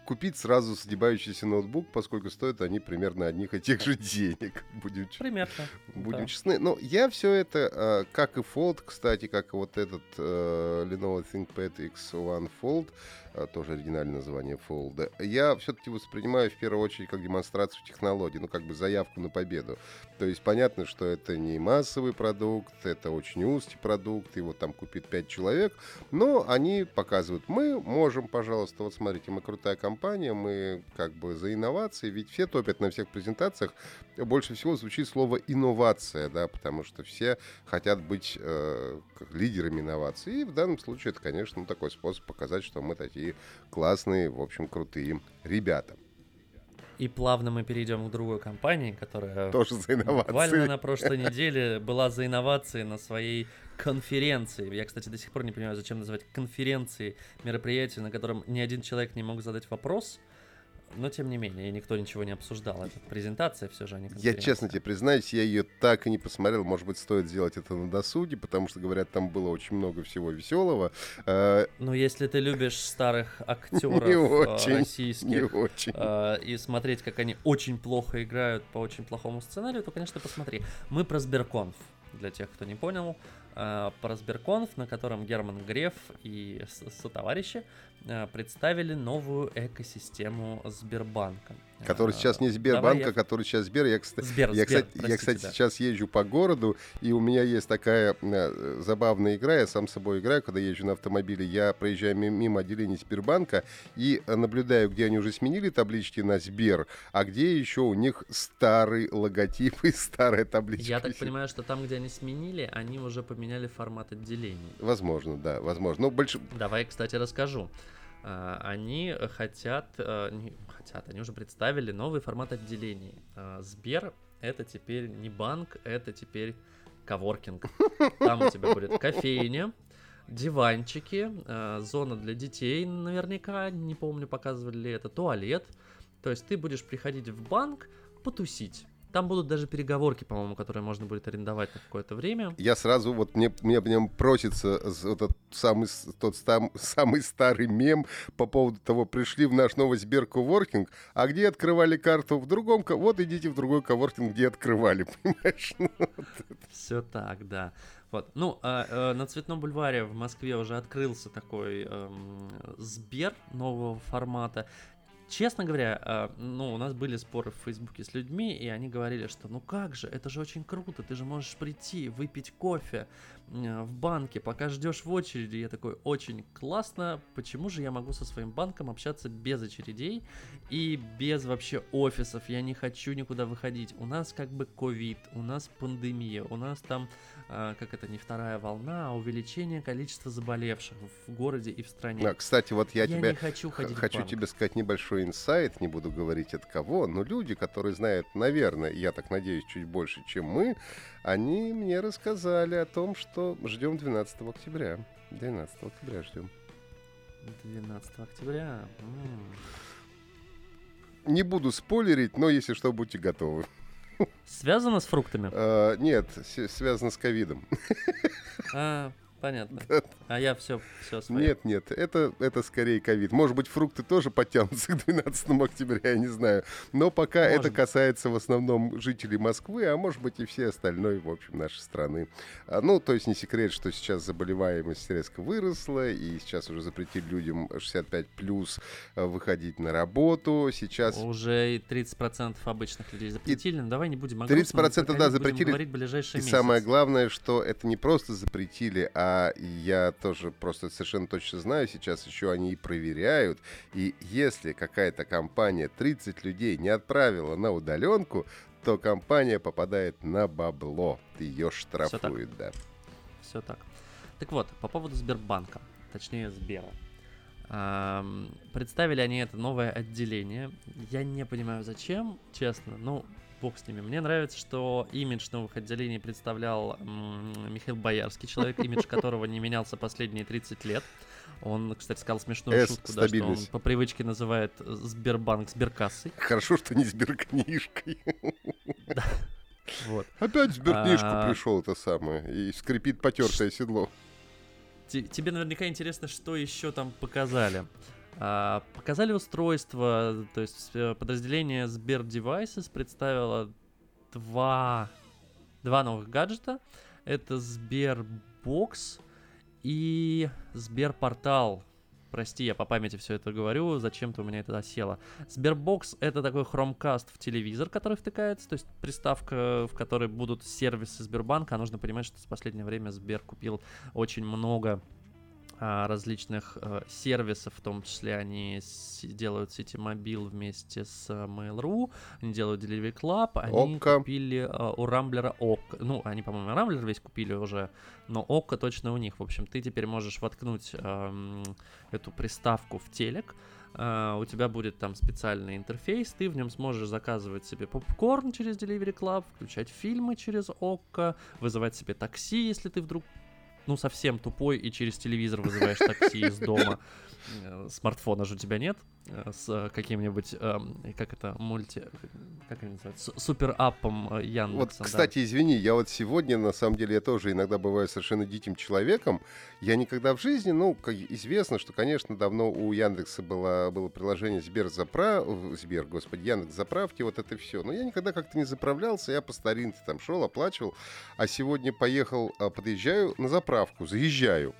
купить сразу сгибающийся ноутбук, поскольку стоят они примерно одних и тех же денег. (laughs) Будем, примерно. Будем да. честны. Но я все это, э, как и Fold, кстати, как и вот этот э, Lenovo ThinkPad X1 Fold, э, тоже оригинальное название Fold, я все-таки воспринимаю в первую очередь как демонстрацию технологий, ну как бы заявку на победу. То есть понятно, что это не массовый продукт, это очень узкий продукт, его там купит 5 человек, но они показывают, мы можем, пожалуйста, вот смотрите, мы крутая компания, компания, мы как бы за инновации, ведь все топят на всех презентациях. Больше всего звучит слово инновация, да, потому что все хотят быть э, лидерами инноваций. И в данном случае это, конечно, такой способ показать, что мы такие классные, в общем, крутые ребята. И плавно мы перейдем к другой компании, которая тоже за инновации. Буквально на прошлой неделе была за инновации на своей конференции. Я, кстати, до сих пор не понимаю, зачем называть конференцией мероприятие, на котором ни один человек не мог задать вопрос. Но, тем не менее, никто ничего не обсуждал. Это презентация все же, а не Я честно тебе признаюсь, я ее так и не посмотрел. Может быть, стоит сделать это на досуге, потому что, говорят, там было очень много всего веселого. А, ну, если ты любишь старых (laughs) актеров российских не очень. А, и смотреть, как они очень плохо играют по очень плохому сценарию, то, конечно, посмотри. Мы про Сберконф, для тех, кто не понял. Э, про Сберконф, на котором Герман Греф и сотоварищи э, представили новую экосистему Сбербанка. Который сейчас не Сбербанк, я... а который сейчас Сбер. Я, кстати, Сбер, я, Сбер, кстати, простите, я, кстати да. сейчас езжу по городу, и у меня есть такая э, забавная игра, я сам с собой играю, когда езжу на автомобиле, я проезжаю мимо отделения Сбербанка и наблюдаю, где они уже сменили таблички на Сбер, а где еще у них старый логотип и старая табличка. Я так понимаю, что там, где они сменили, они уже поменяли формат отделений. Возможно, да, возможно. Но больше... Давай, кстати, расскажу. А, они хотят, э, не хотят, они уже представили новый формат отделений. А, Сбер это теперь не банк, это теперь коворкинг. Там у тебя будет кофейня, диванчики, э, зона для детей наверняка, не помню, показывали ли это, туалет. То есть ты будешь приходить в банк потусить. Там будут даже переговорки, по-моему, которые можно будет арендовать на какое-то время. Я сразу, вот мне, мне в нем просится вот этот самый, тот сам, (laughs) самый старый мем по поводу того, пришли в наш новый Сбер Коворкинг, а где открывали карту в другом, вот идите в другой коворкинг, где открывали, (laughs) понимаешь? Ну, Все так, да. Вот. Ну, а, а, на Цветном бульваре в Москве уже открылся такой эм, Сбер нового формата. Честно говоря, э, ну, у нас были споры в Фейсбуке с людьми, и они говорили, что ну как же, это же очень круто, ты же можешь прийти, выпить кофе э, в банке, пока ждешь в очереди. Я такой, очень классно, почему же я могу со своим банком общаться без очередей и без вообще офисов, я не хочу никуда выходить. У нас как бы ковид, у нас пандемия, у нас там как это, не вторая волна, а увеличение количества заболевших в городе и в стране. А, кстати, вот я, я тебе хочу, хочу тебе сказать небольшой инсайт, не буду говорить от кого, но люди, которые знают, наверное, я так надеюсь, чуть больше, чем мы, они мне рассказали о том, что ждем 12 октября. 12 октября ждем. 12 октября. М-м. Не буду спойлерить, но если что, будьте готовы. Связано с фруктами? А, нет, связано с ковидом. Понятно. А я все, все свое. Нет, нет, это, это скорее ковид. Может быть, фрукты тоже подтянутся (laughs) к 12 октября, я не знаю. Но пока может это касается в основном жителей Москвы, а может быть и все остальной, в общем, нашей страны. А, ну, то есть не секрет, что сейчас заболеваемость резко выросла, и сейчас уже запретили людям 65 плюс а, выходить на работу. Сейчас... Уже и 30% обычных людей запретили, и... но давай не будем 30% да, запретили. И месяц. самое главное, что это не просто запретили, а а я тоже просто совершенно точно знаю, сейчас еще они и проверяют. И если какая-то компания 30 людей не отправила на удаленку, то компания попадает на бабло. Ее штрафуют, да. Все так. Так вот, по поводу Сбербанка, точнее Сбера. Представили они это новое отделение. Я не понимаю, зачем, честно. Ну, бог с ними. Мне нравится, что имидж новых отделений представлял Михаил Боярский, человек, имидж которого не менялся последние 30 лет. Он, кстати, сказал смешную S шутку, да, что он по привычке называет Сбербанк Сберкассой. Хорошо, что не Сберкнижкой. Да. Вот. Опять Сберкнижку а... пришел это самое и скрипит потертое седло. Тебе наверняка интересно, что еще там показали. А, показали устройство, то есть э, подразделение Сбер Devices представило два, два новых гаджета. Это Сбербокс и Сберпортал. Прости, я по памяти все это говорю, зачем-то у меня это осело. Sberbox — это такой Chromecast в телевизор, который втыкается, то есть приставка, в которой будут сервисы Сбербанка. А нужно понимать, что в последнее время Сбер купил очень много различных э, сервисов, в том числе они делают Ситимобил вместе с э, Mail.ru, они делают Delivery Club, они Окко. купили э, у Рамблера Окко, ну, они, по-моему, Рамблер весь купили уже, но Окко точно у них, в общем, ты теперь можешь воткнуть э, эту приставку в телек, Uh, у тебя будет там специальный интерфейс, ты в нем сможешь заказывать себе попкорн через Delivery Club, включать фильмы через ОККО, вызывать себе такси, если ты вдруг ну, совсем тупой и через телевизор вызываешь такси из дома. Э, смартфона же у тебя нет с каким-нибудь, эм, как это, мульти, как это называется, супер-аппом э, Яндекса. Вот, кстати, да. извини, я вот сегодня, на самом деле, я тоже иногда бываю совершенно диким человеком. Я никогда в жизни, ну, как известно, что, конечно, давно у Яндекса было, было приложение Сбер заправ... Сбер, господи, Яндекс заправки, вот это все. Но я никогда как-то не заправлялся, я по старинке там шел, оплачивал. А сегодня поехал, подъезжаю на заправку, заезжаю.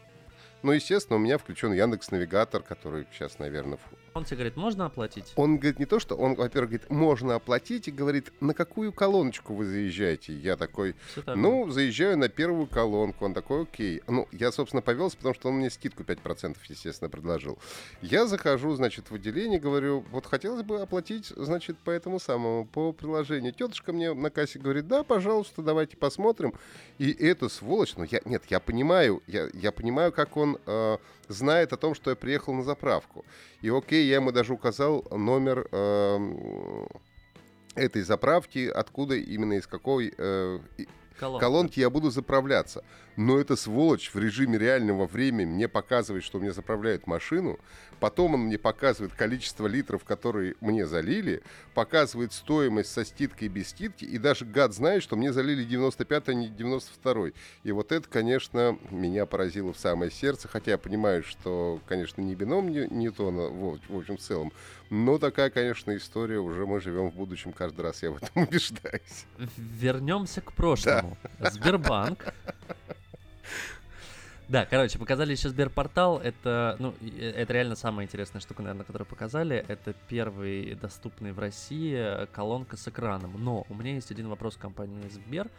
Ну, естественно, у меня включен Яндекс Навигатор, который сейчас, наверное, он тебе говорит, можно оплатить? Он говорит не то, что он, во-первых, говорит, можно оплатить, и говорит, на какую колоночку вы заезжаете? Я такой, ну, заезжаю на первую колонку. Он такой, окей. Ну, я, собственно, повелся, потому что он мне скидку 5%, естественно, предложил. Я захожу, значит, в отделение, говорю, вот хотелось бы оплатить, значит, по этому самому, по приложению. Тетушка мне на кассе говорит, да, пожалуйста, давайте посмотрим. И эту сволочь, ну, я, нет, я понимаю, я, я понимаю, как он э, знает о том, что я приехал на заправку. И окей, я ему даже указал номер э, этой заправки, откуда именно из какой... Э, Колонка. колонки я буду заправляться. Но эта сволочь в режиме реального времени мне показывает, что мне заправляют машину, потом он мне показывает количество литров, которые мне залили, показывает стоимость со ститкой и без ститки, и даже гад знает, что мне залили 95 а не 92 И вот это, конечно, меня поразило в самое сердце, хотя я понимаю, что, конечно, не бином Ньютона, в, в общем, в целом, но такая, конечно, история, уже мы живем в будущем, каждый раз я в этом (laughs) убеждаюсь. Вернемся к прошлому. Да. Сбербанк да, короче, показали еще Сберпортал. Это, ну, э, это реально самая интересная штука, наверное, которую показали. Это первый доступный в России колонка с экраном. Но у меня есть один вопрос к компании Сбер.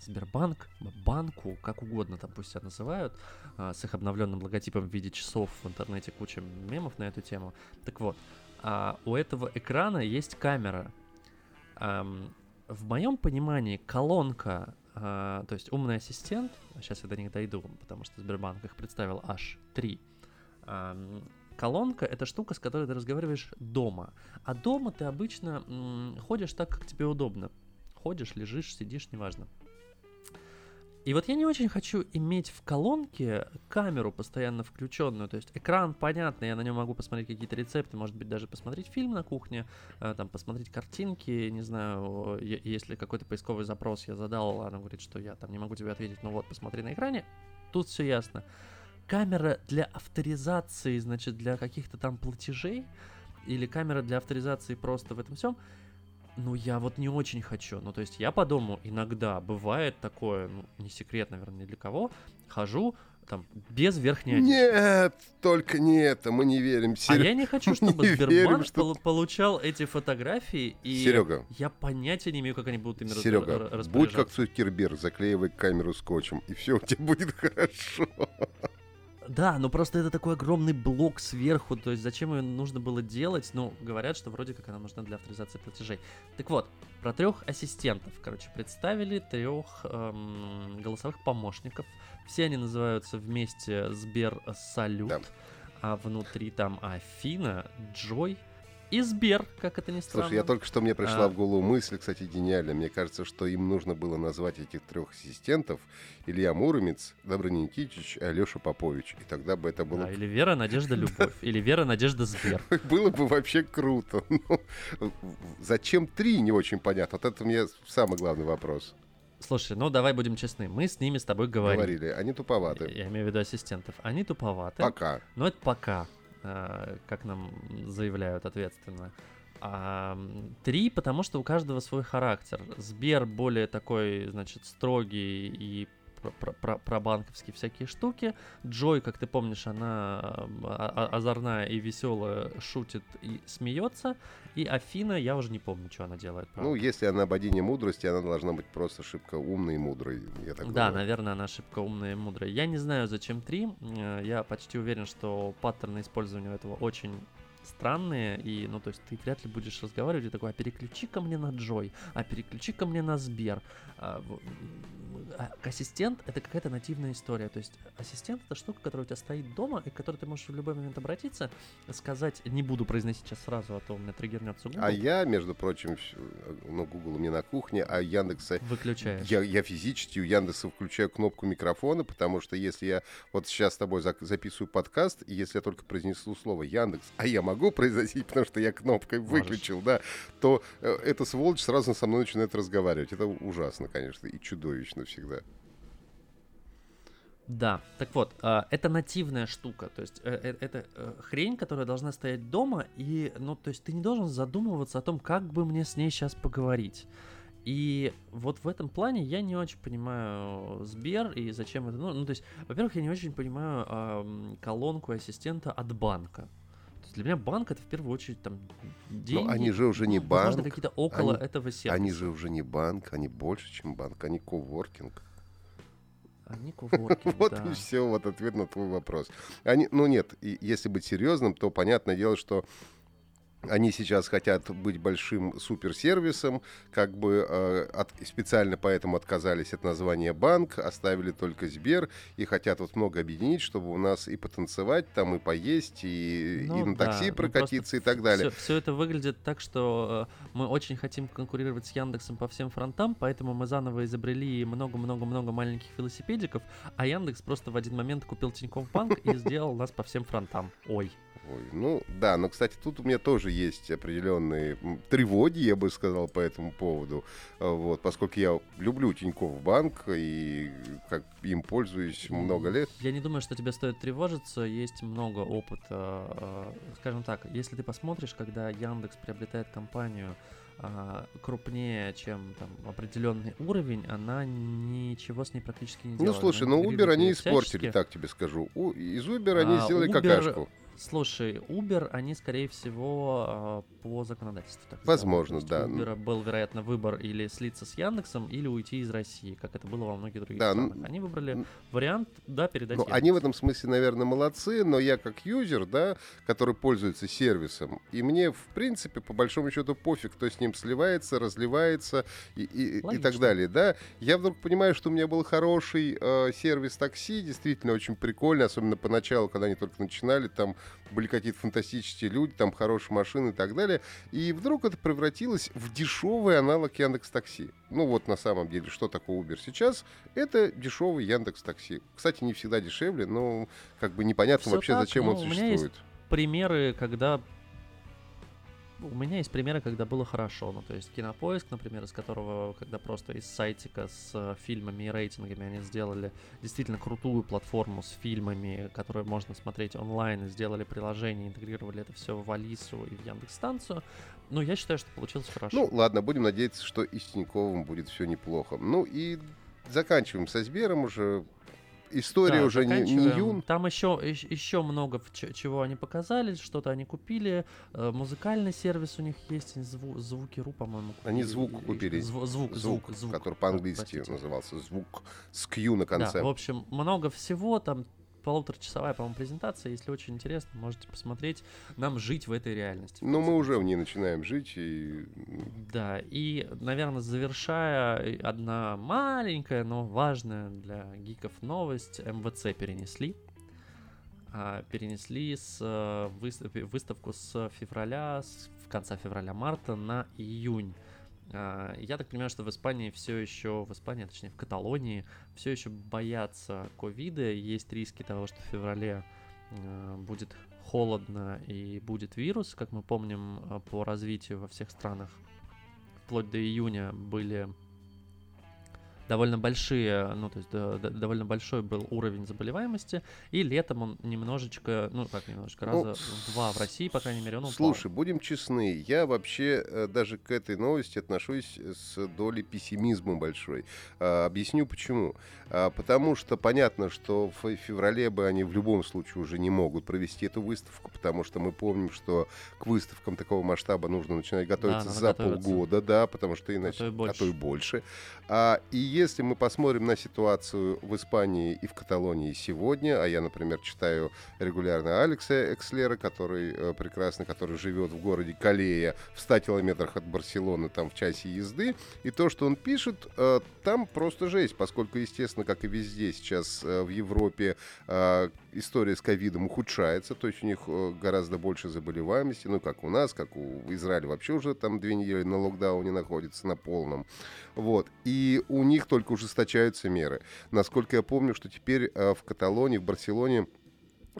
Сбербанк, банку, как угодно там пусть себя называют, а, с их обновленным логотипом в виде часов в интернете куча мемов на эту тему. Так вот, а, у этого экрана есть камера. В моем понимании колонка то есть умный ассистент, сейчас я до них дойду, потому что Сбербанк их представил аж три. А, колонка — это штука, с которой ты разговариваешь дома. А дома ты обычно ходишь так, как тебе удобно. Ходишь, лежишь, сидишь, неважно. И вот я не очень хочу иметь в колонке камеру постоянно включенную. То есть экран понятно, я на нем могу посмотреть какие-то рецепты, может быть, даже посмотреть фильм на кухне, э, там посмотреть картинки, не знаю, если какой-то поисковый запрос я задал, она говорит, что я там не могу тебе ответить, ну вот, посмотри на экране, тут все ясно. Камера для авторизации, значит, для каких-то там платежей, или камера для авторизации просто в этом всем, ну, я вот не очень хочу. Ну, то есть я по дому иногда бывает такое, ну, не секрет, наверное, ни для кого, хожу, там, без верхней одежды. Нет, только не это, мы не верим. Сер... А я не хочу, чтобы не Сбербанк верим, что... получал эти фотографии, и Серега, я понятия не имею, как они будут ими Серега, будь как Цукерберг, заклеивай камеру скотчем, и все у тебя будет (laughs) хорошо. Да, но просто это такой огромный блок сверху, то есть зачем ее нужно было делать? Ну, говорят, что вроде как она нужна для авторизации платежей. Так вот, про трех ассистентов, короче, представили трех эм, голосовых помощников. Все они называются вместе Сбер Салют, да. а внутри там Афина, Джой и Сбер, как это ни странно. Слушай, я только что мне пришла а... в голову мысль, кстати, гениальная. Мне кажется, что им нужно было назвать этих трех ассистентов Илья Муромец, Добрый Никитич и Алеша Попович. И тогда бы это было... Да, или Вера, Надежда, Любовь. Или Вера, Надежда, Сбер. (laughs) Было бы вообще круто. (laughs) Но зачем три, не очень понятно. Вот это мне самый главный вопрос. Слушай, ну давай будем честны. Мы с ними с тобой говорили. Говорили. Они туповаты. Я имею в виду ассистентов. Они туповаты. Пока. Но это пока. Э, как нам заявляют ответственно. А, три, потому что у каждого свой характер. Сбер более такой, значит, строгий и про, про, про банковские всякие штуки. Джой, как ты помнишь, она а, а, озорная и веселая, шутит и смеется. И Афина, я уже не помню, что она делает. Правда. Ну, если она богиня мудрости, она должна быть просто шибко умной и мудрой. Я так да, думаю. наверное, она шибко умная и мудрая. Я не знаю, зачем три. Я почти уверен, что паттерны использования этого очень странные, и, ну, то есть ты вряд ли будешь разговаривать и такой, а переключи ко мне на Джой, а переключи ко мне на Сбер. А, ассистент — это какая-то нативная история. То есть ассистент — это штука, которая у тебя стоит дома, и к которой ты можешь в любой момент обратиться, сказать, не буду произносить сейчас сразу, а то у меня триггернется Google. А я, между прочим, ну, Google мне на кухне, а Яндекса... Выключаешь. Я, я физически у Яндекса включаю кнопку микрофона, потому что если я вот сейчас с тобой записываю подкаст, и если я только произнесу слово Яндекс, а я могу произносить, потому что я кнопкой Можешь. выключил, да, то э, эта сволочь сразу со мной начинает разговаривать. Это ужасно, конечно, и чудовищно всегда. Да, так вот, а, это нативная штука, то есть э, э, это э, хрень, которая должна стоять дома, и, ну, то есть ты не должен задумываться о том, как бы мне с ней сейчас поговорить. И вот в этом плане я не очень понимаю Сбер и зачем это Ну, то есть, во-первых, я не очень понимаю э, колонку ассистента от банка. Для меня банк это в первую очередь там деньги. Но они же уже не ну, банк. Какие-то около они, этого сервиса. Они же уже не банк, они больше, чем банк, они коворкинг. Они коворкинг, (laughs) Вот да. и все, вот ответ на твой вопрос. Они, ну нет, и если быть серьезным, то понятное дело, что они сейчас хотят быть большим суперсервисом, как бы э, от, специально поэтому отказались от названия банк, оставили только Сбер и хотят вот много объединить, чтобы у нас и потанцевать там, и поесть, и, ну, и на такси да, прокатиться ну, и так далее. Все, все это выглядит так, что э, мы очень хотим конкурировать с Яндексом по всем фронтам, поэтому мы заново изобрели много-много-много маленьких велосипедиков, а Яндекс просто в один момент купил Тинькофф Банк и сделал нас по всем фронтам. Ой. Ой, ну да, но, кстати, тут у меня тоже есть определенные тревоги, я бы сказал, по этому поводу. А, вот, поскольку я люблю Тинькофф банк и как им пользуюсь много лет. Я не думаю, что тебе стоит тревожиться, есть много опыта. А, скажем так, если ты посмотришь, когда Яндекс приобретает компанию, а, крупнее, чем там определенный уровень, она ничего с ней практически не ну, делает. Ну слушай, ну Uber они испортили, так тебе скажу. У, из Uber они а, сделали Uber, какашку. Слушай, Uber, они, скорее всего, э, по законодательству. Так Возможно, да. У Uber был, вероятно, выбор или слиться с Яндексом, или уйти из России, как это было во многих других да, странах. Они выбрали вариант, да, передать ну, Они в этом смысле, наверное, молодцы, но я как юзер, да, который пользуется сервисом, и мне, в принципе, по большому счету пофиг, кто с ним сливается, разливается и, и, и так далее, да. Я вдруг понимаю, что у меня был хороший э, сервис такси, действительно очень прикольный, особенно поначалу, когда они только начинали, там были какие-то фантастические люди, там хорошие машины и так далее. И вдруг это превратилось в дешевый аналог Яндекс Такси. Ну вот на самом деле, что такое Uber сейчас? Это дешевый Яндекс Такси. Кстати, не всегда дешевле, но как бы непонятно Все вообще, так, зачем он существует. У меня есть примеры, когда у меня есть примеры, когда было хорошо. Ну, то есть Кинопоиск, например, из которого, когда просто из сайтика с э, фильмами и рейтингами они сделали действительно крутую платформу с фильмами, которые можно смотреть онлайн, и сделали приложение, интегрировали это все в Алису и в Яндекс-станцию. Ну, я считаю, что получилось хорошо. Ну, ладно, будем надеяться, что и с Тиньковым будет все неплохо. Ну и заканчиваем со Сбером уже история да, уже не, не юн. Там еще, еще много чего они показали, что-то они купили. Э, музыкальный сервис у них есть, зву, звуки ру, по-моему. Они звук купили. Звук, звук, звук, звук который по-английски назывался звук с Q на конце. Да, в общем, много всего там полуторачасовая, по-моему, презентация. Если очень интересно, можете посмотреть. Нам жить в этой реальности. Но мы уже в ней начинаем жить. И... Да, и, наверное, завершая, одна маленькая, но важная для гиков новость. МВЦ перенесли. А, перенесли с э, выставку с февраля, с конца февраля-марта на июнь. А, я так понимаю, что в Испании все еще, в Испании, точнее в Каталонии, все еще боятся ковида. Есть риски того, что в феврале а, будет холодно и будет вирус. Как мы помним, а, по развитию во всех странах вплоть до июня были довольно большие, ну, то есть да, да, довольно большой был уровень заболеваемости, и летом он немножечко, ну, как немножечко, ну, раза ну, два в России, по крайней мере, он упал. Слушай, будем честны, я вообще э, даже к этой новости отношусь с долей пессимизма большой. А, объясню почему. А, потому что понятно, что в феврале бы они в любом случае уже не могут провести эту выставку, потому что мы помним, что к выставкам такого масштаба нужно начинать готовиться да, за готовиться. полгода, да, потому что иначе, а то и больше. А то и больше. А, и если мы посмотрим на ситуацию в Испании и в Каталонии сегодня, а я, например, читаю регулярно Алекса Экслера, который э, прекрасно, который живет в городе Калея в 100 километрах от Барселоны, там в часе езды, и то, что он пишет, э, там просто жесть, поскольку, естественно, как и везде сейчас э, в Европе э, история с ковидом ухудшается, то есть у них э, гораздо больше заболеваемости, ну, как у нас, как у Израиля вообще уже там две недели на локдауне находится на полном. Вот. И у них только ужесточаются меры. Насколько я помню, что теперь э, в Каталонии, в Барселоне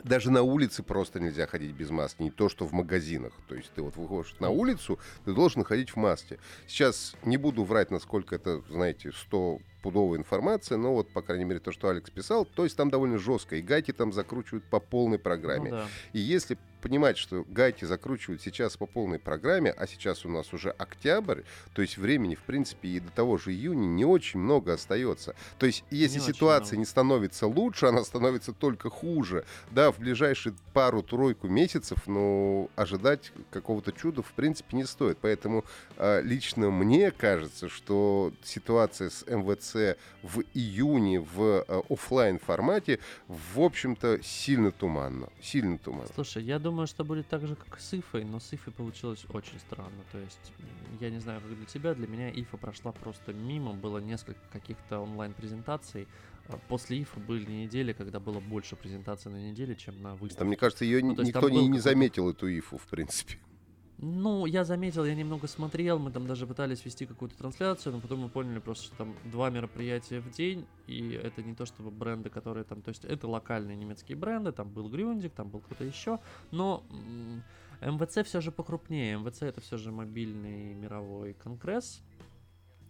даже на улице просто нельзя ходить без маски, не то что в магазинах. То есть ты вот выходишь на улицу, ты должен ходить в маске. Сейчас не буду врать, насколько это, знаете, 100 пудовая информация, но вот, по крайней мере, то, что Алекс писал, то есть там довольно жестко, и гайки там закручивают по полной программе. Ну, да. И если понимать, что гайки закручивают сейчас по полной программе, а сейчас у нас уже октябрь, то есть времени, в принципе, и до того же июня не очень много остается. То есть если не ситуация не становится лучше, она становится только хуже. Да, в ближайшие пару-тройку месяцев, но ожидать какого-то чуда, в принципе, не стоит. Поэтому э, лично мне кажется, что ситуация с МВЦ в июне в э, офлайн формате, в общем-то, сильно туманно. Сильно туманно. Слушай, я думаю, думаю, что будет так же, как с Ифой, но с Ифой получилось очень странно. То есть, я не знаю, как для тебя, для меня Ифа прошла просто мимо, было несколько каких-то онлайн-презентаций. А После Ифа были недели, когда было больше презентаций на неделе, чем на выставке. Там, мне кажется, ее Ну, никто не, не заметил, эту ифу, в принципе. Ну, я заметил, я немного смотрел, мы там даже пытались вести какую-то трансляцию, но потом мы поняли просто, что там два мероприятия в день, и это не то чтобы бренды, которые там, то есть это локальные немецкие бренды, там был Грюндик, там был кто-то еще, но МВЦ все же покрупнее, МВЦ это все же мобильный мировой конгресс,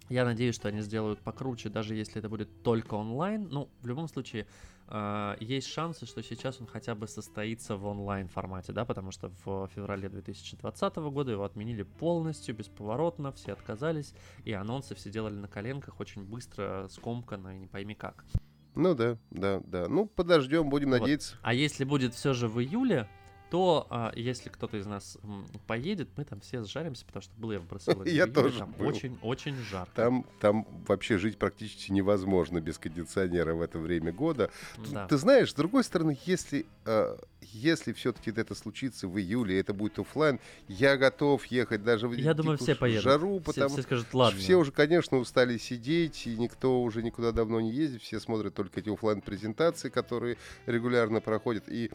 я надеюсь, что они сделают покруче, даже если это будет только онлайн. Ну, в любом случае, э, есть шансы, что сейчас он хотя бы состоится в онлайн формате, да, потому что в феврале 2020 года его отменили полностью, бесповоротно, все отказались, и анонсы все делали на коленках очень быстро, скомканно и не пойми как. Ну да, да, да. Ну, подождем, будем Вот. надеяться. А если будет все же в июле, то а, если кто-то из нас поедет, мы там все сжаримся, потому что был я в Барселоне. (laughs) Я тоже Там был. очень-очень жарко. Там, там вообще жить практически невозможно без кондиционера в это время года. Да. Ты знаешь, с другой стороны, если, э, если все-таки это случится в июле, это будет оффлайн, я готов ехать даже в Я думаю, все поедут. жару, Все- потому все что скажут, ладно. все уже, конечно, устали сидеть, и никто уже никуда давно не ездит, все смотрят только эти оффлайн презентации которые регулярно проходят. И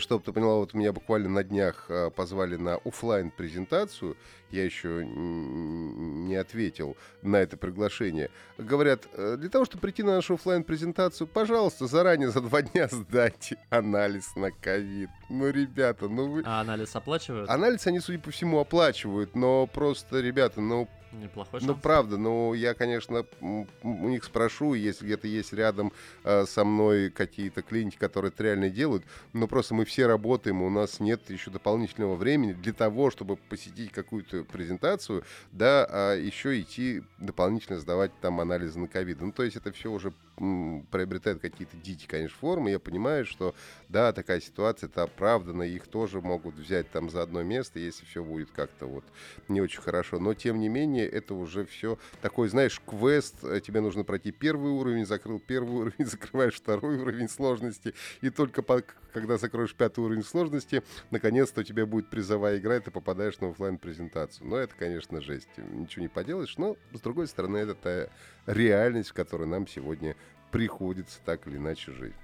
чтобы ты поняла, вот меня буквально на днях э, позвали на оффлайн презентацию я еще не ответил на это приглашение. Говорят, э, для того, чтобы прийти на нашу оффлайн презентацию пожалуйста, заранее за два дня (laughs) сдайте анализ на ковид. Ну, ребята, ну вы... А анализ оплачивают? Анализ они, судя по всему, оплачивают, но просто, ребята, ну, Неплохой ну, шанс. правда, ну, я, конечно, у них спрошу, если где-то есть рядом э, со мной какие-то клиники, которые это реально делают, но просто мы все работаем, у нас нет еще дополнительного времени для того, чтобы посетить какую-то презентацию, да, а еще идти дополнительно сдавать там анализы на ковид. Ну, то есть это все уже приобретает какие-то дикие, конечно, формы. Я понимаю, что, да, такая ситуация, это оправдано, их тоже могут взять там за одно место, если все будет как-то вот не очень хорошо. Но, тем не менее, это уже все такой, знаешь, квест. Тебе нужно пройти первый уровень, закрыл первый уровень, (laughs) закрываешь второй уровень сложности. И только по- когда закроешь пятый уровень сложности, наконец-то у тебя будет призовая игра, и ты попадаешь на оффлайн презентацию Но это, конечно, жесть. Ничего не поделаешь. Но, с другой стороны, это та реальность, в которой нам сегодня приходится так или иначе жить.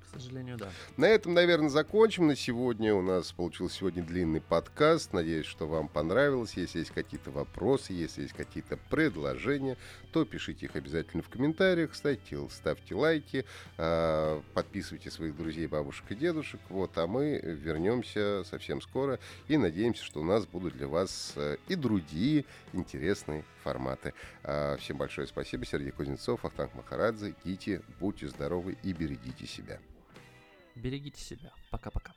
К сожалению, да. На этом, наверное, закончим. На сегодня у нас получился сегодня длинный подкаст. Надеюсь, что вам понравилось. Если есть какие-то вопросы, если есть какие-то предложения, то пишите их обязательно в комментариях, ставьте, ставьте лайки, а, подписывайте своих друзей, бабушек и дедушек. Вот, а мы вернемся совсем скоро и надеемся, что у нас будут для вас э, и другие интересные форматы. А, Всем большое спасибо. Сергей Кузнецов, Ахтанг Махарадзе. Идите, будьте здоровы и берегите себя. Берегите себя. Пока-пока.